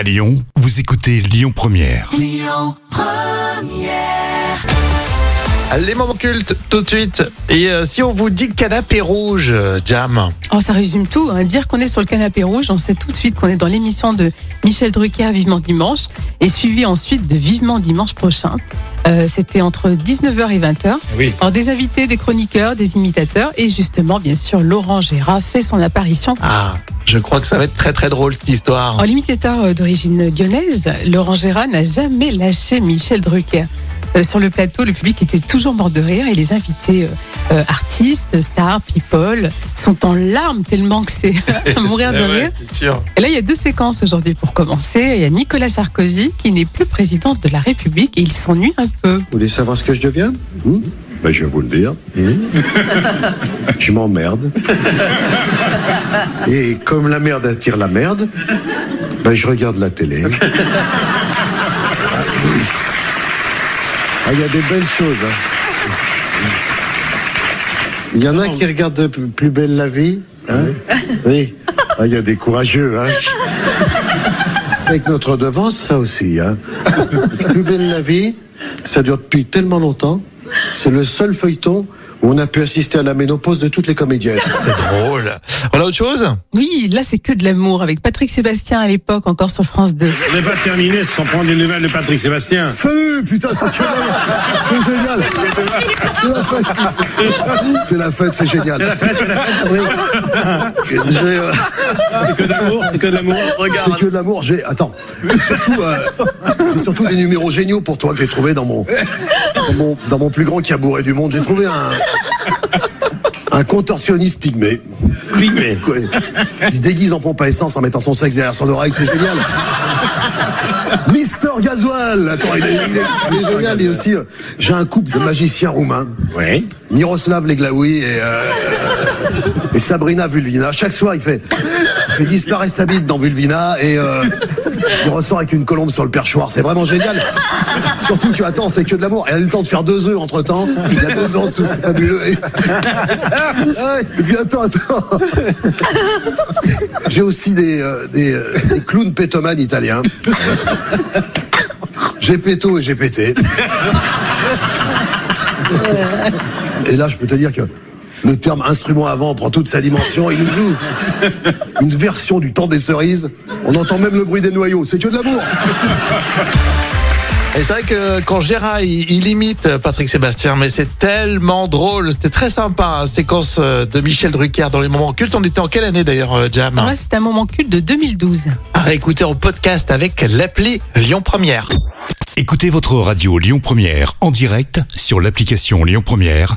À Lyon, vous écoutez Lyon Première. Les moments cultes, tout de suite. Et euh, si on vous dit canapé rouge, euh, Jam Oh, ça résume tout. hein. Dire qu'on est sur le canapé rouge, on sait tout de suite qu'on est dans l'émission de Michel Drucker, Vivement Dimanche, et suivi ensuite de Vivement Dimanche prochain. Euh, C'était entre 19h et 20h. Oui. Alors, des invités, des chroniqueurs, des imitateurs, et justement, bien sûr, Laurent Gérard fait son apparition. Ah, je crois que ça va être très très drôle cette histoire. En l'imitateur d'origine lyonnaise, Laurent Gérard n'a jamais lâché Michel Drucker. Euh, sur le plateau, le public était toujours mort de rire et les invités euh, euh, artistes, stars, people sont en larmes tellement que c'est à mourir de ouais, rire. sûr. Et là, il y a deux séquences aujourd'hui pour commencer. Il y a Nicolas Sarkozy qui n'est plus président de la République et il s'ennuie un peu. Vous voulez savoir ce que je deviens? Hmm? Ben, Je vais vous le dire. Hmm? Je m'emmerde. Et comme la merde attire la merde, ben, je regarde la télé. Ah, Il y a des belles choses. hein. Il y en a qui regardent plus belle la vie. hein? Oui. Ah, Il y a des courageux. Hein? C'est avec notre devance, ça aussi. Hein? Plus belle la vie, ça dure depuis tellement longtemps. C'est le seul feuilleton où on a pu assister à la ménopause de toutes les comédiennes. C'est drôle. On a autre chose? Oui, là, c'est que de l'amour avec Patrick Sébastien à l'époque, encore sur France 2. On n'est pas terminé sans prendre des nouvelles de Patrick Sébastien. Salut, putain, c'est C'est génial. C'est la fête. C'est la fête, c'est génial. C'est la fête, c'est la fête. Euh, C'est que de l'amour, c'est que de l'amour. C'est que de l'amour. J'ai attends. Surtout, euh, surtout des numéros géniaux pour toi que j'ai trouvé dans mon, dans mon dans mon plus grand caboret du monde. J'ai trouvé un un contorsionniste pygmée. Pygmée. Ouais. Il se déguise en pompe à essence en mettant son sexe derrière son oreille, c'est génial. Mister Gasoil Attends, il est, il est- il est génial. Et aussi, euh, j'ai un couple de magiciens roumains. Oui. Miroslav Leglaoui et, euh, et Sabrina Vulvina. Chaque soir, il fait, il fait disparaître sa bite dans Vulvina et euh, il ressort avec une colombe sur le perchoir. C'est vraiment génial. Surtout, tu attends, c'est que de l'amour. Elle a eu le temps de faire deux œufs entre temps. Il y a deux œufs en dessous, c'est fabuleux. Et... Ouais, attends, attends. J'ai aussi des, euh, des, euh, des clowns pétomanes italiens. J'ai péto et j'ai pété. Et là, je peux te dire que le terme instrument avant prend toute sa dimension. Il nous joue une version du temps des cerises. On entend même le bruit des noyaux. C'est que de l'amour. Et c'est vrai que quand Gérard il, il imite Patrick Sébastien, mais c'est tellement drôle. C'était très sympa, hein, séquence euh, de Michel Drucker dans les moments cultes. On était en quelle année d'ailleurs, euh, Jam là, c'est un moment culte de 2012. À réécouter en podcast avec l'appli Lyon Première. Écoutez votre radio Lyon Première en direct sur l'application Lyon Première,